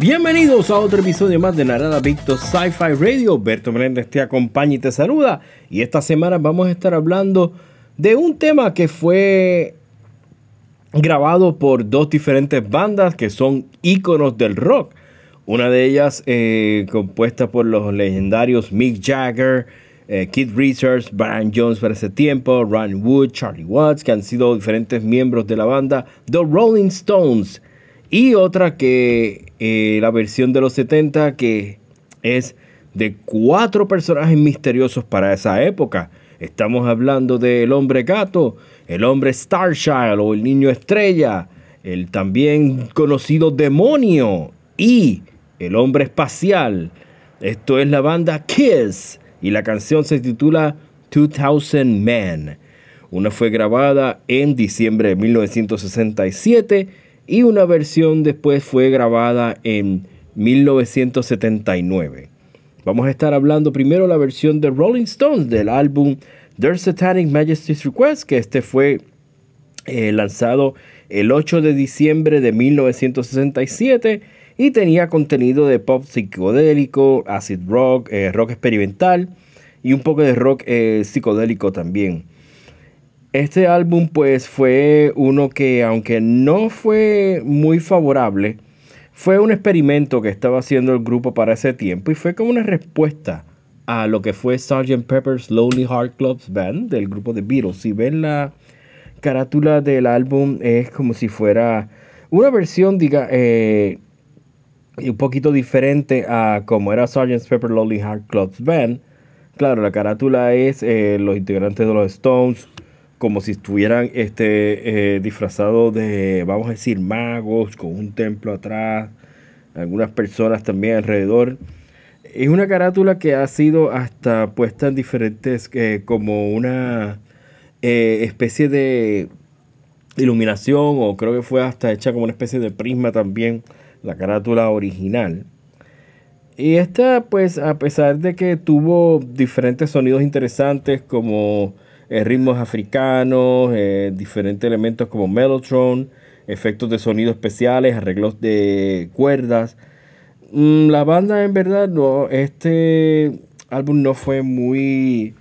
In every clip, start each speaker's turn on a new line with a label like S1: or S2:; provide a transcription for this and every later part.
S1: Bienvenidos a otro episodio más de Narada Victor Sci-Fi Radio. Berto Meléndez te acompaña y te saluda. Y esta semana vamos a estar hablando de un tema que fue grabado por dos diferentes bandas que son íconos del rock. Una de ellas eh, compuesta por los legendarios Mick Jagger, eh, Keith Richards, Brian Jones para ese tiempo, Ron Wood, Charlie Watts, que han sido diferentes miembros de la banda The Rolling Stones. Y otra que eh, la versión de los 70 que es de cuatro personajes misteriosos para esa época. Estamos hablando del hombre gato, el hombre Starchild o el niño estrella, el también conocido demonio y el hombre espacial. Esto es la banda Kiss y la canción se titula 2000 Man. Una fue grabada en diciembre de 1967 y una versión después fue grabada en 1979. Vamos a estar hablando primero la versión de Rolling Stones del álbum Their Satanic Majesty's Request, que este fue eh, lanzado el 8 de diciembre de 1967 y tenía contenido de pop psicodélico, acid rock, eh, rock experimental y un poco de rock eh, psicodélico también. Este álbum pues fue uno que aunque no fue muy favorable, fue un experimento que estaba haciendo el grupo para ese tiempo y fue como una respuesta a lo que fue Sgt. Pepper's Lonely Heart Clubs Band del grupo de Beatles. Si ven la carátula del álbum es como si fuera una versión, diga, eh, un poquito diferente a como era Sgt. Pepper's Lonely Heart Clubs Band. Claro, la carátula es eh, los integrantes de los Stones, como si estuvieran este, eh, disfrazados de, vamos a decir, magos, con un templo atrás, algunas personas también alrededor. Es una carátula que ha sido hasta puesta en diferentes, eh, como una eh, especie de iluminación, o creo que fue hasta hecha como una especie de prisma también, la carátula original. Y esta, pues, a pesar de que tuvo diferentes sonidos interesantes como eh, ritmos africanos, diferentes elementos como Mellotron, efectos de sonido especiales, arreglos de cuerdas. Mm, la banda en verdad no, este álbum no fue muy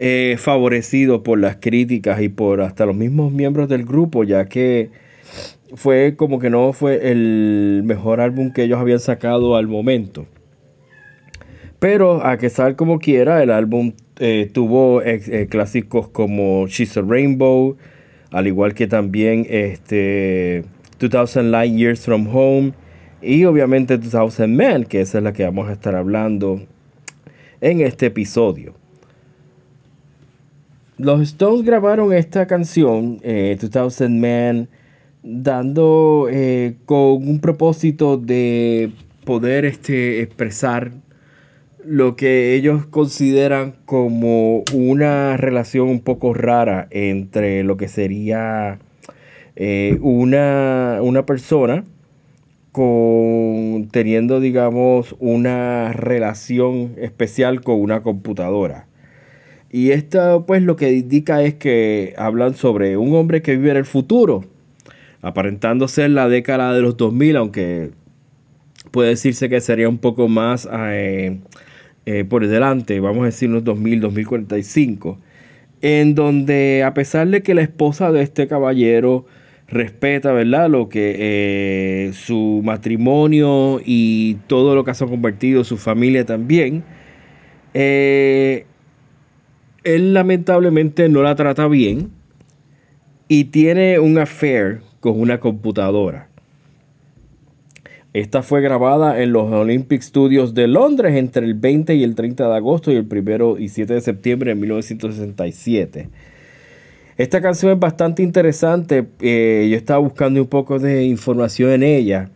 S1: eh, favorecido por las críticas y por hasta los mismos miembros del grupo, ya que fue como que no fue el mejor álbum que ellos habían sacado al momento. Pero a que sal como quiera, el álbum eh, tuvo eh, clásicos como She's a Rainbow, al igual que también este 2000 Light Years from Home y obviamente 2000 Men, que esa es la que vamos a estar hablando en este episodio. Los Stones grabaron esta canción, 2000 eh, Man, dando con un propósito de poder este, expresar lo que ellos consideran como una relación un poco rara entre lo que sería eh, una, una, persona con teniendo digamos una relación especial con una computadora. Y esto pues lo que indica es que hablan sobre un hombre que vive en el futuro, aparentando ser la década de los 2000, aunque puede decirse que sería un poco más eh, eh, por delante, vamos a decir unos 2000, 2045, en donde a pesar de que la esposa de este caballero respeta, ¿verdad? Lo que eh, su matrimonio y todo lo que ha convertido, su familia también, eh, él lamentablemente no la trata bien y tiene un affair con una computadora. Esta fue grabada en los Olympic Studios de Londres entre el 20 y el 30 de agosto y el 1 y 7 de septiembre de 1967. Esta canción es bastante interesante. Eh, yo estaba buscando un poco de información en ella.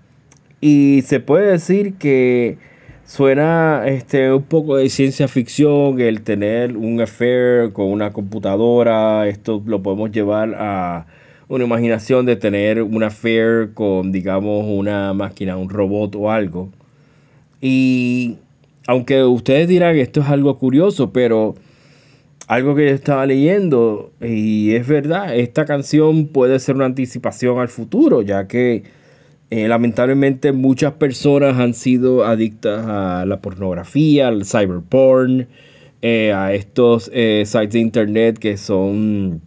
S1: Y se puede decir que suena este, un poco de ciencia ficción el tener un affair con una computadora. Esto lo podemos llevar a una imaginación de tener una affair con, digamos, una máquina, un robot o algo. Y aunque ustedes dirán que esto es algo curioso, pero algo que yo estaba leyendo, y es verdad, esta canción puede ser una anticipación al futuro, ya que eh, lamentablemente muchas personas han sido adictas a la pornografía, al cyberporn, eh, a estos eh, sites de internet que son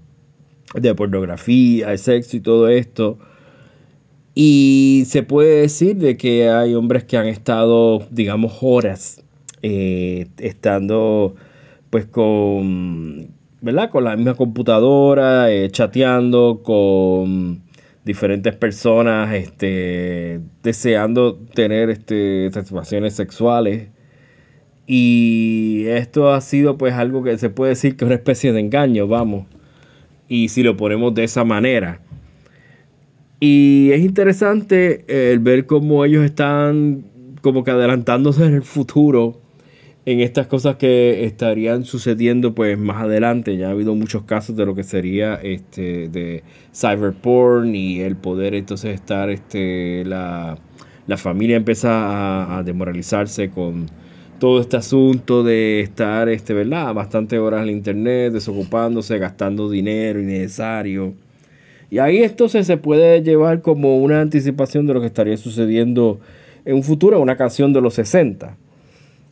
S1: de pornografía, de sexo y todo esto. Y se puede decir de que hay hombres que han estado, digamos, horas estando pues con, ¿verdad? Con la misma computadora, chateando con diferentes personas este, deseando tener este, satisfacciones sexuales. Y esto ha sido pues algo que se puede decir que es una especie de engaño, vamos. Y si lo ponemos de esa manera. Y es interesante el ver cómo ellos están como que adelantándose en el futuro en estas cosas que estarían sucediendo pues más adelante. Ya ha habido muchos casos de lo que sería este de cyberporn y el poder entonces estar este la, familia empieza a, demoralizarse con todo este asunto de estar este verdad bastante horas en internet desocupándose gastando dinero innecesario. Y ahí entonces se puede llevar como una anticipación de lo que estaría sucediendo en un futuro una canción de los 60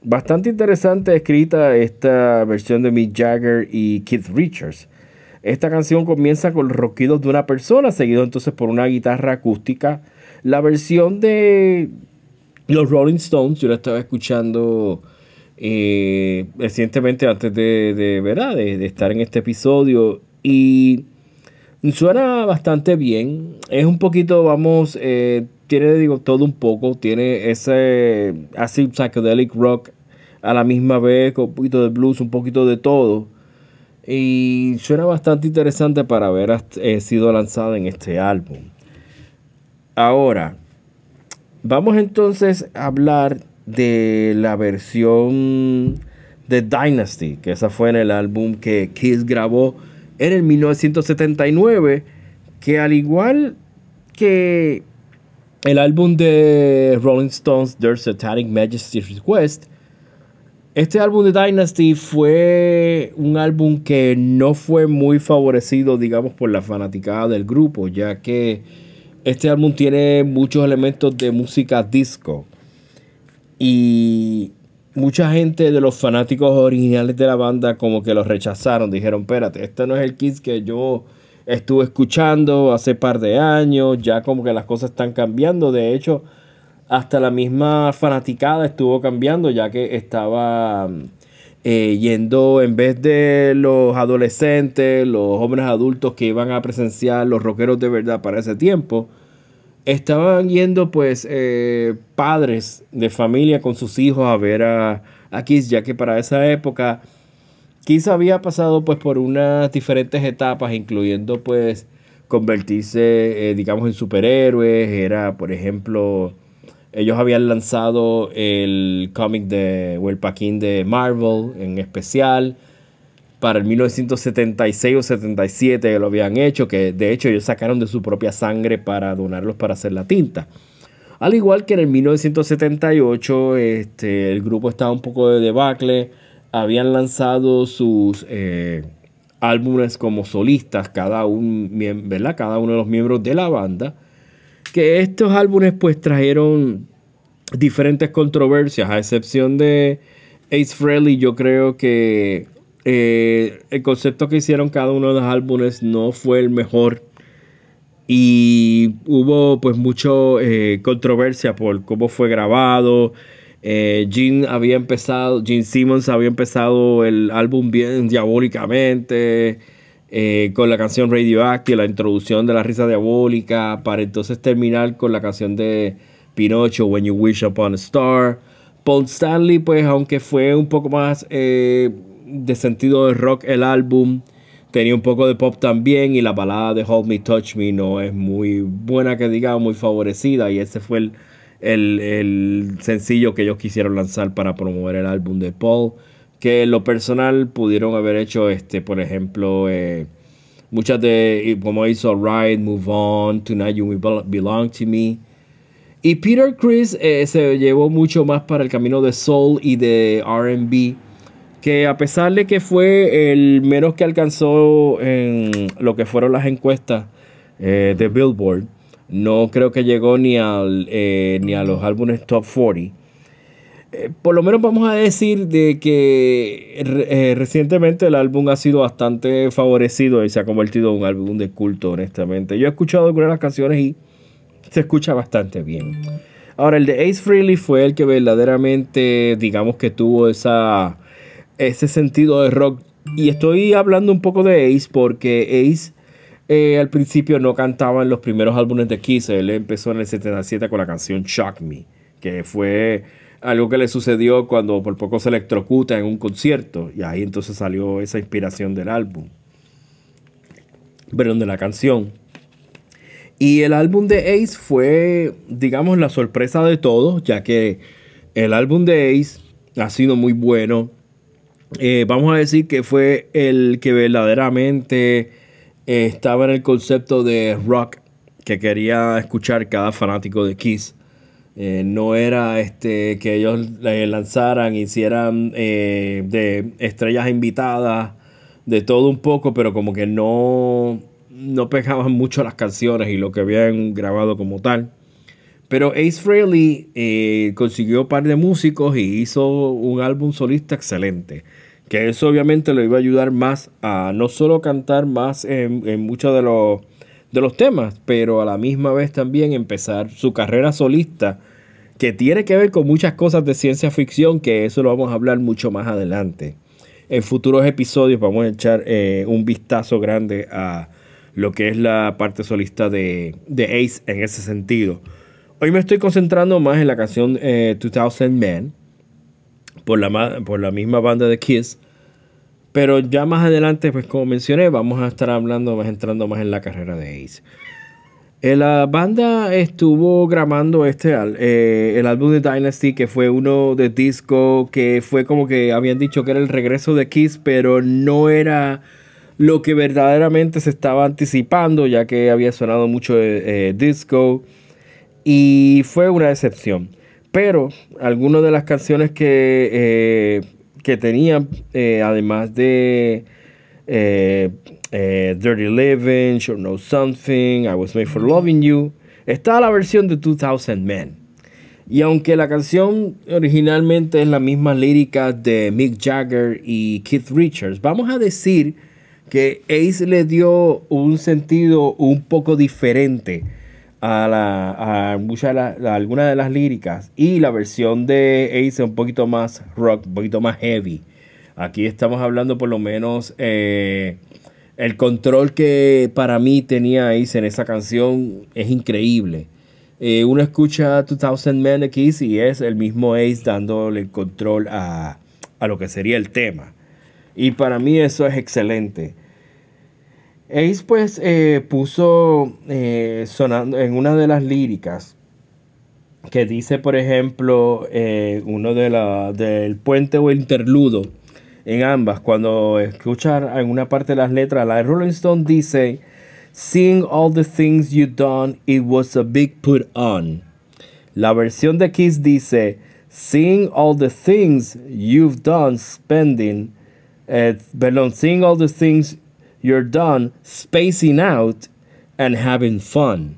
S1: Bastante interesante escrita esta versión de Mick Jagger y Keith Richards. Esta canción comienza con los roquidos de una persona, seguido entonces por una guitarra acústica. La versión de los Rolling Stones, yo la estaba escuchando eh, recientemente antes de, de, ¿verdad? de, estar en este episodio y suena bastante bien. Es un poquito, vamos, eh, tiene, digo, todo un poco. Tiene ese así psychedelic rock a la misma vez, con un poquito de blues, un poquito de todo. Y suena bastante interesante para haber eh, sido lanzada en este álbum. Ahora, vamos entonces a hablar de la versión de Dynasty, que esa fue en el álbum que Kiss grabó en el 1979, que al igual que el álbum de Rolling Stones, Their Satanic Majesty's Request, este álbum de Dynasty fue un álbum que no fue muy favorecido, digamos, por la fanaticada del grupo, ya que este álbum tiene muchos elementos de música disco. Y mucha gente de los fanáticos originales de la banda como que lo rechazaron, dijeron, espérate, este no es el Kiss que yo estuve escuchando hace par de años, ya como que las cosas están cambiando, de hecho, hasta la misma fanaticada estuvo cambiando, ya que estaba eh, yendo, en vez de los adolescentes, los jóvenes adultos que iban a presenciar los rockeros de verdad para ese tiempo, estaban yendo pues eh, padres de familia con sus hijos a ver a, a Kiss, ya que para esa época Kiss había pasado pues por unas diferentes etapas, incluyendo pues convertirse, eh, digamos, en superhéroes. Era, por ejemplo, ellos habían lanzado el cómic de, o el paquín de Marvel en especial. Para el 1976 o 77 lo habían hecho, que de hecho ellos sacaron de su propia sangre para donarlos para hacer la tinta. Al igual que en el 1978 este, el grupo estaba un poco de debacle habían lanzado sus eh, álbumes como solistas, cada, un, ¿verdad? cada uno de los miembros de la banda, que estos álbumes pues trajeron diferentes controversias, a excepción de Ace Frehley, yo creo que eh, el concepto que hicieron cada uno de los álbumes no fue el mejor y hubo pues mucho eh, controversia por cómo fue grabado, eh, Gene había empezado, Gene Simmons había empezado el álbum bien diabólicamente, eh, con la canción Radioactive, la introducción de la risa diabólica, para entonces terminar con la canción de Pinocho, When You Wish Upon a Star. Paul Stanley, pues, aunque fue un poco más eh, de sentido de rock el álbum, tenía un poco de pop también y la balada de Hold Me, Touch Me no es muy buena que digamos, muy favorecida y ese fue el el, sencillo que ellos quisieron lanzar para promover el álbum de Paul. Que en lo personal pudieron haber hecho, este, por ejemplo, eh, Muchas de, como hizo Ride, Move On, Tonight You Belong to Me. Y Peter Chris eh, se llevó mucho más para el camino de soul y de RB, que a pesar de que fue el menos que alcanzó en lo que fueron las encuestas eh, de Billboard, no creo que llegó ni, al, eh, ni a los álbumes top 40. por lo menos vamos a decir de que recientemente el álbum ha sido bastante favorecido y se ha convertido en un álbum de culto, honestamente. Yo he escuchado algunas de las canciones y se escucha bastante bien. Ahora, el de Ace Frehley fue el que verdaderamente, digamos que tuvo esa, ese sentido de rock. Y estoy hablando un poco de Ace porque Ace eh, al principio no cantaba en los primeros álbumes de Kiss. Él empezó en el 77 con la canción Shock Me, que fue algo que le sucedió cuando por poco se electrocuta en un concierto. Y ahí entonces salió esa inspiración del álbum. Perdón, de la canción. Y el álbum de Ace fue, digamos, la sorpresa de todos, ya que el álbum de Ace ha sido muy bueno. Eh, vamos a decir que fue el que verdaderamente eh, estaba en el concepto de rock que quería escuchar cada fanático de Kiss. Eh, no era este que ellos lanzaran, hicieran de estrellas invitadas, de todo un poco, pero como que no no pegaban mucho las canciones y lo que habían grabado como tal. Pero Ace Frehley eh, consiguió un par de músicos y hizo un álbum solista excelente. Que eso obviamente le iba a ayudar más a no solo cantar más en, muchos de los, de los temas, pero a la misma vez también empezar su carrera solista, que tiene que ver con muchas cosas de ciencia ficción, que eso lo vamos a hablar mucho más adelante. En futuros episodios vamos a echar eh, un vistazo grande a lo que es la parte solista de, Ace en ese sentido. Hoy me estoy concentrando más en la canción 2000 eh, Men por la, por la misma banda de Kiss. Pero ya más adelante, pues como mencioné, vamos a estar hablando más, entrando más en la carrera de Ace. Eh, la banda estuvo grabando este eh, el álbum de Dynasty, que fue uno de disco, que fue como que habían dicho que era el regreso de Kiss, pero no era lo que verdaderamente se estaba anticipando, ya que había sonado mucho eh, disco y fue una decepción. Pero algunas de las canciones que, eh, que tenían, además de Dirty Living, Sure Know Something, I Was Made for Loving You, está la versión de 2000 Men. Y aunque la canción originalmente es la misma lírica de Mick Jagger y Keith Richards, vamos a decir que Ace le dio un sentido un poco diferente a, la, a, algunas de las líricas y la versión de Ace un poquito más rock, un poquito más heavy. Aquí estamos hablando por lo menos eh, el control que para mí tenía Ace en esa canción es increíble. Eh, uno escucha 2000 Men de y es el mismo Ace dándole el control a, a lo que sería el tema. Y para mí eso es excelente. Ace pues eh, puso eh, sonando en una de las líricas que dice por ejemplo eh, uno de la, del puente o interludo en ambas cuando escuchar alguna parte de las letras la de Rolling Stone dice Seeing all the things you done it was a big put on. La versión de Kiss dice Seeing all the things you've done spending perdón, seeing all the things you're done spacing out and having fun.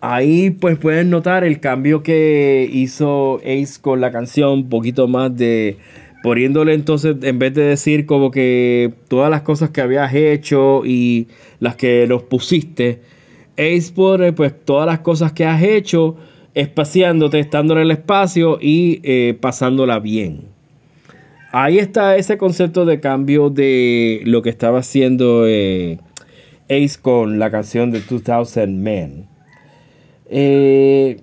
S1: Ahí pues pueden notar el cambio que hizo Ace con la canción, un poquito más de poniéndole entonces, en vez de decir como que todas las cosas que habías hecho y las que los pusiste, Ace pone pues todas las cosas que has hecho, espaciándote, estando en el espacio y eh, pasándola bien ahí está ese concepto de cambio de lo que estaba haciendo eh, Ace con la canción de 2000 Men. Eh,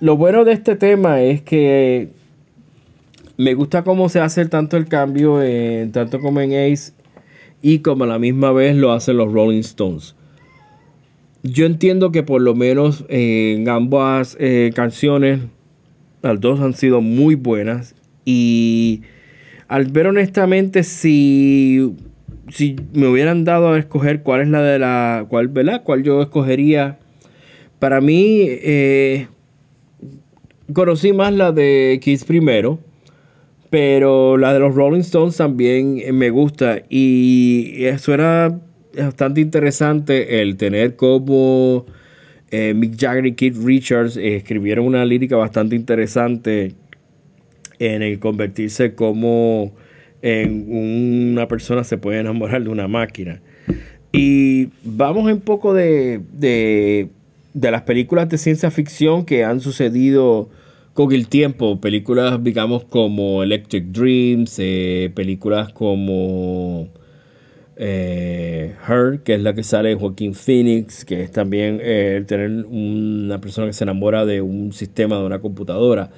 S1: lo bueno de este tema es que me gusta cómo se hace tanto el cambio, tanto como en Ace y como a la misma vez lo hacen los Rolling Stones. Yo entiendo que por lo menos en ambas eh, canciones, las dos han sido muy buenas y al ver honestamente si si me hubieran dado a escoger cuál es la de la, cuál, ¿verdad? Cuál yo escogería. Para mí, eh, conocí más la de Kiss primero, pero la de los Rolling Stones también me gusta y eso era bastante interesante el tener como eh, Mick Jagger y Keith Richards escribieron una lírica bastante interesante en el convertirse como en una persona se puede enamorar de una máquina. Y vamos un poco de, de, las películas de ciencia ficción que han sucedido con el tiempo. Películas, digamos, como Electric Dreams, eh, películas como eh, Her, que es la que sale de Joaquín Phoenix, que es también eh, tener una persona que se enamora de un sistema, de una computadora.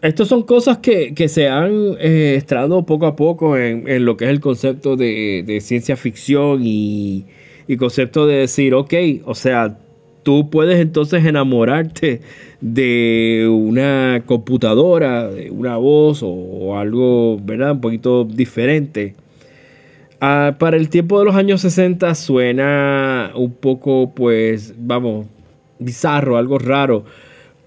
S1: Estas son cosas que, se han eh, poco a poco en, lo que es el concepto de, ciencia ficción y, y, concepto de decir, ok, o sea, tú puedes entonces enamorarte de una computadora, de una voz o, algo, ¿verdad? Un poquito diferente. Ah, para el tiempo de los años 60 suena un poco, pues, vamos, bizarro, algo raro.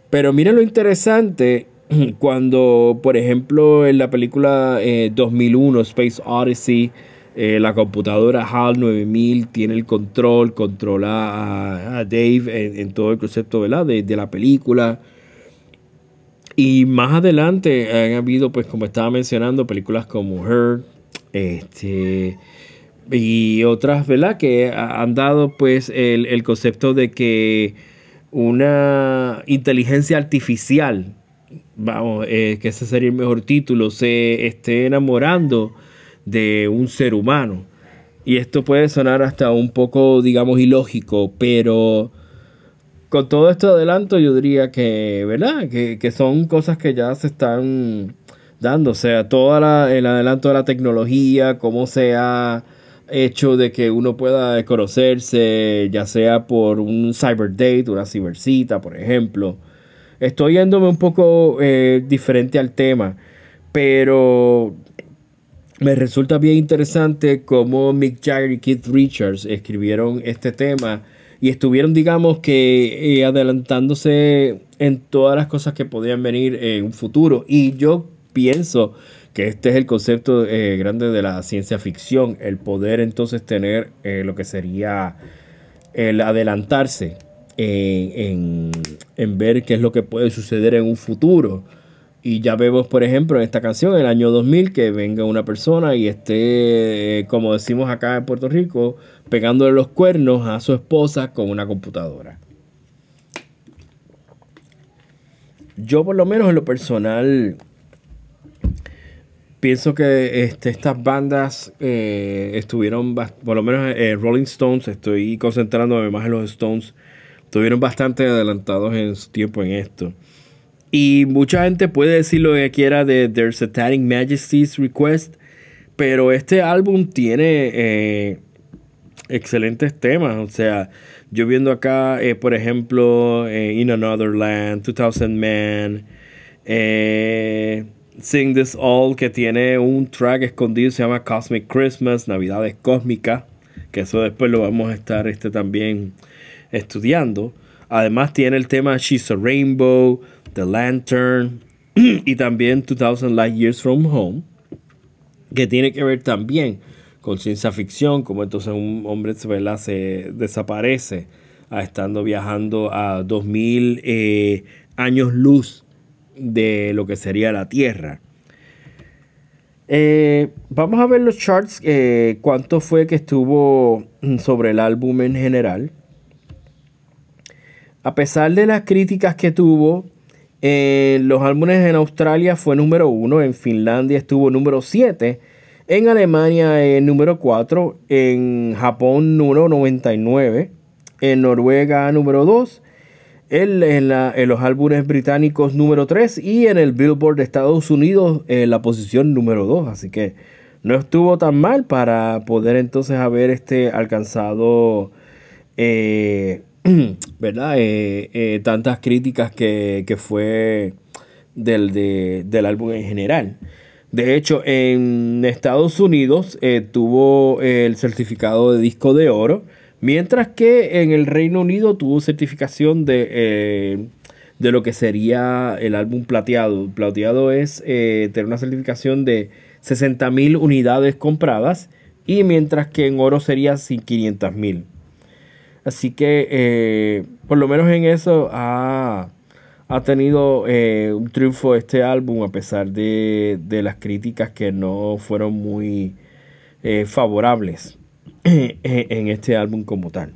S1: Pero mira lo interesante cuando, por ejemplo, en la película 2001, eh, Space Odyssey, eh, la computadora HAL 9000 tiene el control, controla a, Dave en, todo el concepto De, de la película. Y más adelante han habido, pues como estaba mencionando, películas como Her, este, y otras, ¿verdad? Que han dado pues el, el concepto de que una inteligencia artificial vamos, eh, que ese sería el mejor título, se esté enamorando de un ser humano. Y esto puede sonar hasta un poco, digamos, ilógico, pero con todo esto adelanto yo diría que, ¿verdad? Que, son cosas que ya se están dando. O sea, todo el adelanto de la tecnología, cómo se ha hecho de que uno pueda conocerse, ya sea por un cyber date, una cibercita, por ejemplo Estoy yéndome un poco eh, diferente al tema, pero me resulta bien interesante cómo Mick Jagger y Keith Richards escribieron este tema y estuvieron, digamos que, eh, adelantándose en todas las cosas que podían venir en un futuro. Y yo pienso que este es el concepto eh, grande de la ciencia ficción, el poder entonces tener lo que sería el adelantarse en, ver qué es lo que puede suceder en un futuro. Y ya vemos, por ejemplo, en esta canción, en el año 2000, que venga una persona y esté, como decimos acá en Puerto Rico, pegándole los cuernos a su esposa con una computadora. Yo por lo menos en lo personal pienso que este, estas bandas eh, estuvieron, por lo menos eh, Rolling Stones, estoy concentrándome más en los Stones, estuvieron bastante adelantados en su tiempo en esto. Y mucha gente puede decir lo que quiera de Their Satanic Majesty's Request, pero este álbum tiene eh, excelentes temas. O sea, yo viendo acá, eh, por ejemplo, eh, In Another Land, 2000 Man, Sing This All, que tiene un track escondido, se llama Cosmic Christmas, Navidades Cósmicas, que eso después lo vamos a estar este también estudiando. Además tiene el tema She's a Rainbow, The Lantern y también 2000 Light Years From Home, que tiene que ver también con ciencia ficción, como entonces un hombre se desaparece a estando viajando a 2000 eh, años luz de lo que sería la Tierra. Eh, vamos a ver los charts, eh, cuánto fue que estuvo sobre el álbum en general. A pesar de las críticas que tuvo, eh, los álbumes en Australia fue número uno, en Finlandia estuvo número 7, en Alemania eh, número 4, en Japón número 99, en Noruega número 2, en, en, los álbumes británicos número 3 y en el Billboard de Estados Unidos en la posición número 2. Así que no estuvo tan mal para poder entonces haber este alcanzado eh, ¿verdad? Eh, eh, tantas críticas que, fue del, del álbum en general. De hecho, en Estados Unidos eh, tuvo el certificado de disco de oro, mientras que en el Reino Unido tuvo certificación de, de lo que sería el álbum plateado. Plateado es tener una certificación de 60.000 unidades compradas y mientras que en oro sería 500.000. Así que por lo menos en eso ha ha tenido eh, un triunfo este álbum a pesar de, las críticas que no fueron muy eh, favorables en este álbum como tal.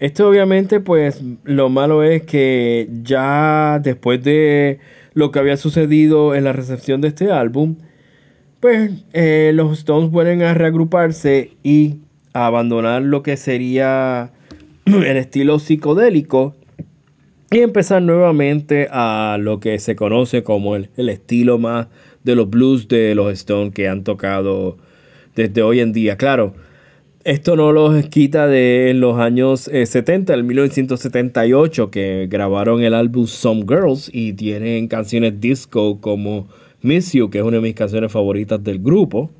S1: Esto obviamente pues lo malo es que ya después de lo que había sucedido en la recepción de este álbum, pues eh, los Stones vuelven a reagruparse y abandonar lo que sería el estilo psicodélico y empezar nuevamente a lo que se conoce como el, estilo más de los blues de los Stones que han tocado desde hoy en día. Claro, esto no los quita de los años 70, eh, el 1978, que grabaron el álbum Some Girls y tienen canciones disco como Miss You, que es una de mis canciones favoritas del grupo.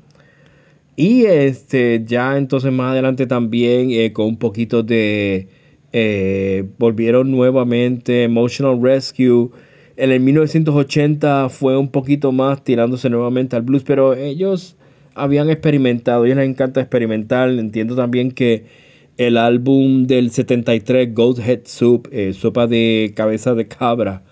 S1: Y este, ya entonces más adelante también eh, con un poquito de eh, volvieron nuevamente Emotional Rescue. En el 1980 fue un poquito más tirándose nuevamente al blues, pero ellos habían experimentado, ellos les encanta experimentar. Entiendo también que el álbum del 73, Goat Head Soup, eh, sopa de cabeza de cabra,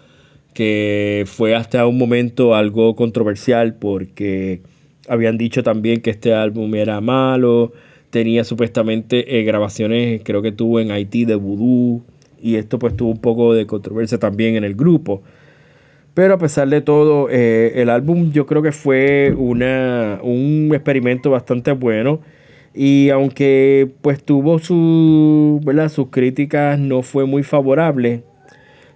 S1: que fue hasta un momento algo controversial porque habían dicho también que este álbum era malo tenía supuestamente eh, grabaciones, creo que tuvo en Haití de Voodoo, y esto pues tuvo un poco de controversia también en el grupo. Pero a pesar de todo, eh, el álbum yo creo que fue una, un experimento bastante bueno. Y aunque pues tuvo su, sus críticas, no fue muy favorable.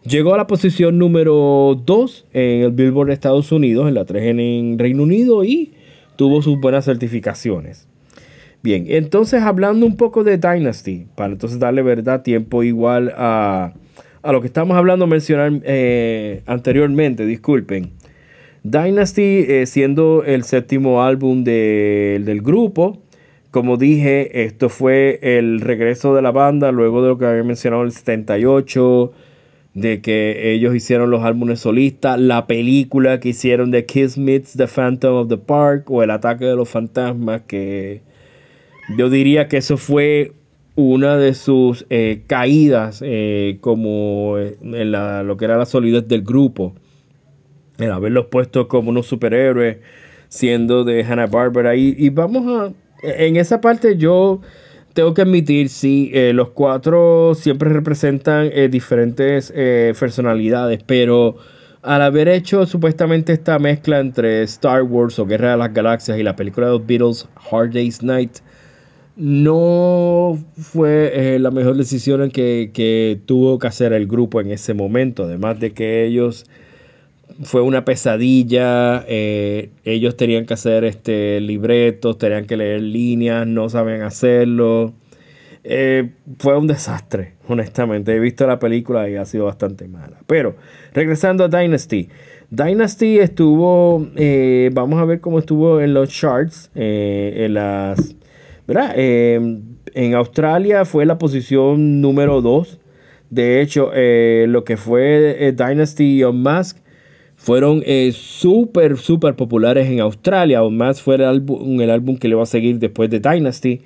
S1: Llegó a la posición número 2 en el Billboard de Estados Unidos, en la 3 en Reino Unido y tuvo sus buenas certificaciones. Bien, entonces hablando un poco de Dynasty, para entonces darle verdad tiempo igual a, lo que estamos hablando, mencionar eh, anteriormente, disculpen. Dynasty eh, siendo el séptimo álbum del grupo, como dije, esto fue el regreso de la banda luego de lo que había mencionado el 78, de que ellos hicieron los álbumes solistas, la película que hicieron de Kiss Meets the Phantom of the Park o El ataque de los fantasmas que yo diría que eso fue una de sus eh, caídas eh, como en lo que era la solidez del grupo. El haberlos puesto como unos superhéroes siendo de Hanna Barbera. Y, y vamos a... En esa parte yo tengo que admitir, sí, eh, los cuatro siempre representan diferentes personalidades, pero al haber hecho supuestamente esta mezcla entre Star Wars o Guerra de las Galaxias y la película de los Beatles, Hard Day's Night, no fue eh, la mejor decisión que, que, tuvo que hacer el grupo en ese momento. Además de que ellos fue una pesadilla, eh, ellos tenían que hacer este libretos, tenían que leer líneas, no saben hacerlo. Eh, fue un desastre, honestamente. He visto la película y ha sido bastante mala. Pero regresando a Dynasty. Dynasty estuvo, vamos a ver cómo estuvo en los charts, en las Em, en Australia fue la posición número 2. De hecho, eh, lo que fue eh, Dynasty y Unmask fueron eh, súper, súper populares en Australia. Unmask fue el álbum, el álbum que le va a seguir después de Dynasty.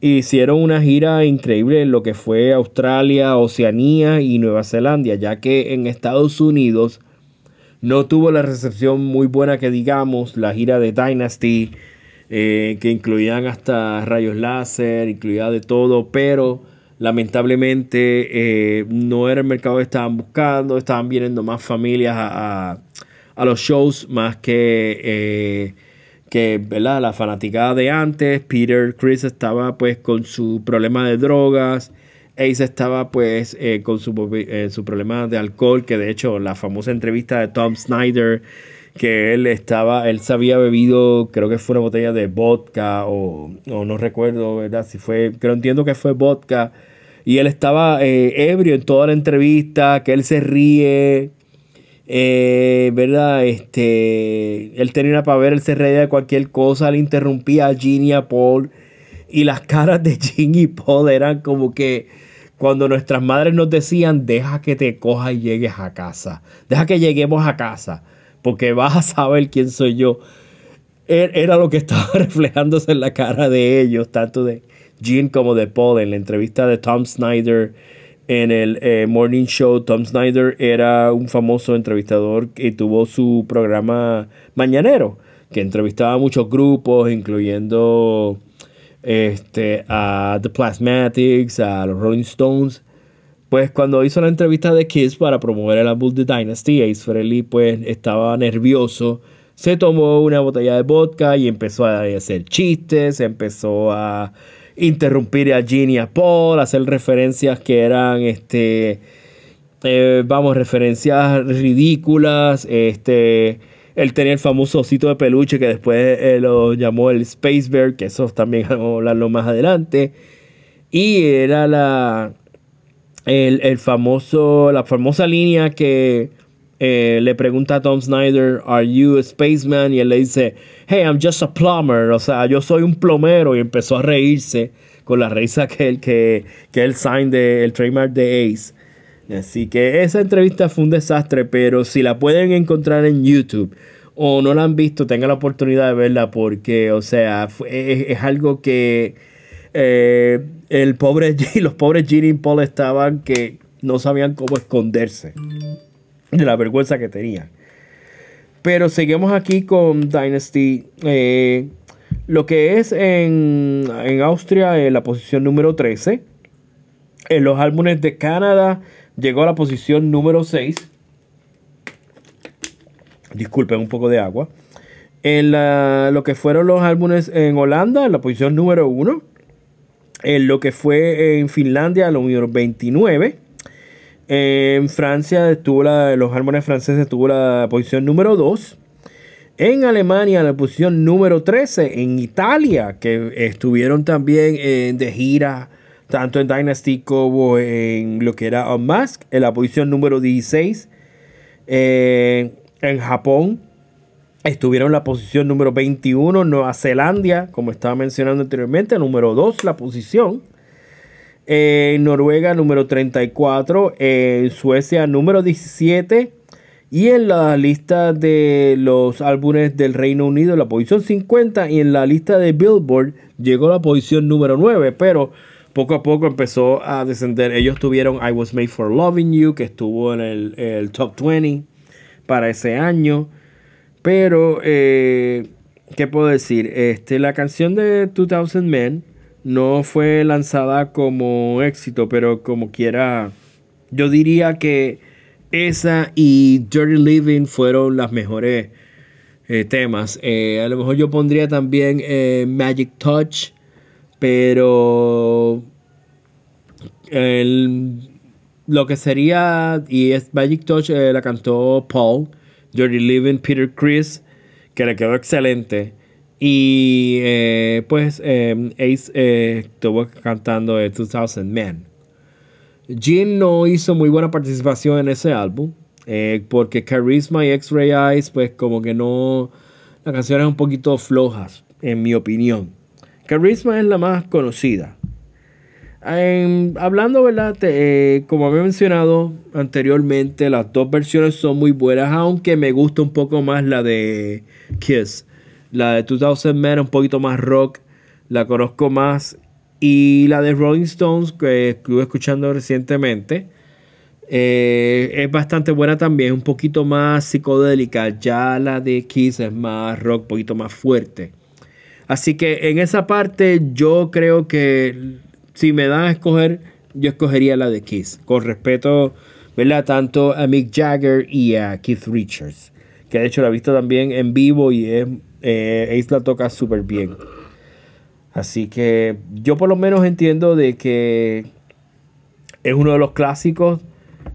S1: Hicieron una gira increíble en lo que fue Australia, Oceanía y Nueva Zelanda, ya que en Estados Unidos no tuvo la recepción muy buena que digamos la gira de Dynasty eh, que incluían hasta rayos láser, incluía de todo, pero lamentablemente eh, no era el mercado que estaban buscando, estaban viniendo más familias a, los shows más que, eh, que ¿verdad? la fanaticada de antes. Peter Chris estaba pues con su problema de drogas. Ace estaba pues con su, su problema de alcohol, que de hecho la famosa entrevista de Tom Snyder que él estaba, él se había bebido, creo que fue una botella de vodka o, no recuerdo, ¿verdad? Si fue, creo entiendo que fue vodka. Y él estaba eh, ebrio en toda la entrevista, que él se ríe. Eh, ¿Verdad? Este, él tenía para ver, él se reía de cualquier cosa, le interrumpía a Ginny y a Paul. Y las caras de Ginny y Paul eran como que cuando nuestras madres nos decían, deja que te coja y llegues a casa. Deja que lleguemos a casa, porque vas a saber quién soy yo. Er, era lo que estaba reflejándose en la cara de ellos, tanto de Jean como de Paul en la entrevista de Tom Snyder en el eh, Morning Show. Tom Snyder era un famoso entrevistador que tuvo su programa mañanero, que entrevistaba a muchos grupos, incluyendo este, a The Plasmatics, a los Rolling Stones. Pues cuando hizo la entrevista de Kiss para promover el álbum The Dynasty, Ace Frehley pues estaba nervioso. Se tomó una botella de vodka y empezó a hacer chistes, empezó a interrumpir a Ginny a Paul, hacer referencias que eran, este, eh, vamos, referencias ridículas, este, él tenía el famoso osito de peluche que después eh, lo llamó el Space Bear, que eso también vamos a hablarlo más adelante, y era la, el, famoso, la famosa línea que eh, le pregunta a Tom Snyder, ¿Are you a spaceman? Y él le dice, Hey, I'm just a plumber. O sea, yo soy un plomero. Y empezó a reírse con la risa que él, que, que él sign de, el trademark de Ace. Así que esa entrevista fue un desastre, pero si la pueden encontrar en YouTube o no la han visto, tengan la oportunidad de verla porque, o sea, es, algo que eh, el pobre los pobres Gene y Paul estaban que no sabían cómo esconderse de la vergüenza que tenía. Pero seguimos aquí con Dynasty. Eh, lo que es en, Austria en la posición número 13. En los álbumes de Canadá llegó a la posición número 6. Disculpen un poco de agua. En lo que fueron los álbumes en Holanda, en la posición número 1. En lo que fue en Finlandia, la número 29. En Francia tuvo la, los álbumes franceses tuvo la posición número 2. En Alemania la posición número 13. En Italia, que estuvieron también eh, de gira, tanto en Dynasty como en lo que era Unmask, en la posición número 16. Eh, en Japón estuvieron la posición número 21. Nueva Zelanda, como estaba mencionando anteriormente, número 2 la posición. En Noruega número 34, en Suecia número 17 y en la lista de los álbumes del Reino Unido la posición 50 y en la lista de Billboard llegó a la posición número 9, pero poco a poco empezó a descender. Ellos tuvieron I Was Made for Loving You, que estuvo en el, top 20 para ese año. Pero, eh, ¿qué puedo decir? Este, la canción de 2000 Men no fue lanzada como éxito, pero como quiera, yo diría que esa y Dirty Living fueron las mejores eh, temas. Eh, a lo mejor yo pondría también eh, Magic Touch, pero lo que sería, y es Magic Touch la cantó Paul, Dirty Living, Peter Chris, que le quedó excelente. Y eh, pues eh, Ace eh, estuvo cantando de 2000 Men. Jean no hizo muy buena participación en ese álbum. porque Charisma y X-Ray Eyes, pues como que no. Las canciones un poquito flojas, en mi opinión. Charisma es la más conocida. hablando, ¿verdad? como había mencionado anteriormente, las dos versiones son muy buenas, aunque me gusta un poco más la de Kiss. La de 2000 Men un poquito más rock, la conozco más. Y la de Rolling Stones, que estuve escuchando recientemente, eh, es bastante buena también, un poquito más psicodélica. Ya la de Kiss es más rock, un poquito más fuerte. Así que en esa parte yo creo que si me dan a escoger, yo escogería la de Kiss. Con respeto, ¿verdad? Tanto a Mick Jagger y a Keith Richards. Que de hecho la he visto también en vivo y es eh, la toca súper bien. Así que yo por lo menos entiendo de que es uno de los clásicos.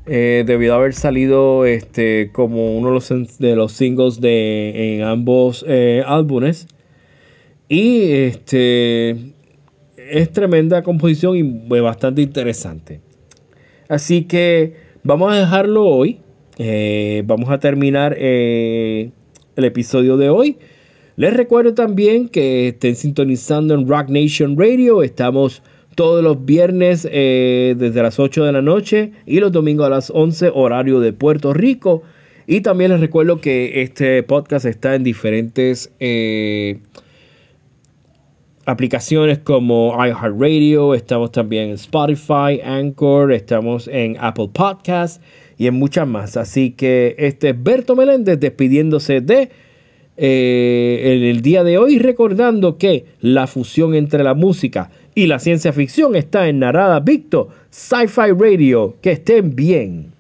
S1: Eh, debido a haber salido este, como uno de los, de los singles de, en ambos eh, álbumes. Y este, es tremenda composición y bastante interesante. Así que vamos a dejarlo hoy eh, vamos a terminar el episodio de hoy. Les recuerdo también que estén sintonizando en Rock Nation Radio. Estamos todos los viernes desde las 8 de la noche y los domingos a las 11 horario de Puerto Rico. Y también les recuerdo que este podcast está en diferentes aplicaciones como iHeartRadio, estamos también en Spotify, Anchor, estamos en Apple Podcasts y en muchas más. Así que este es Berto Meléndez despidiéndose de eh, en el día de hoy, recordando que la fusión entre la música y la ciencia ficción está en Narada Victo, Sci-Fi Radio. Que estén bien.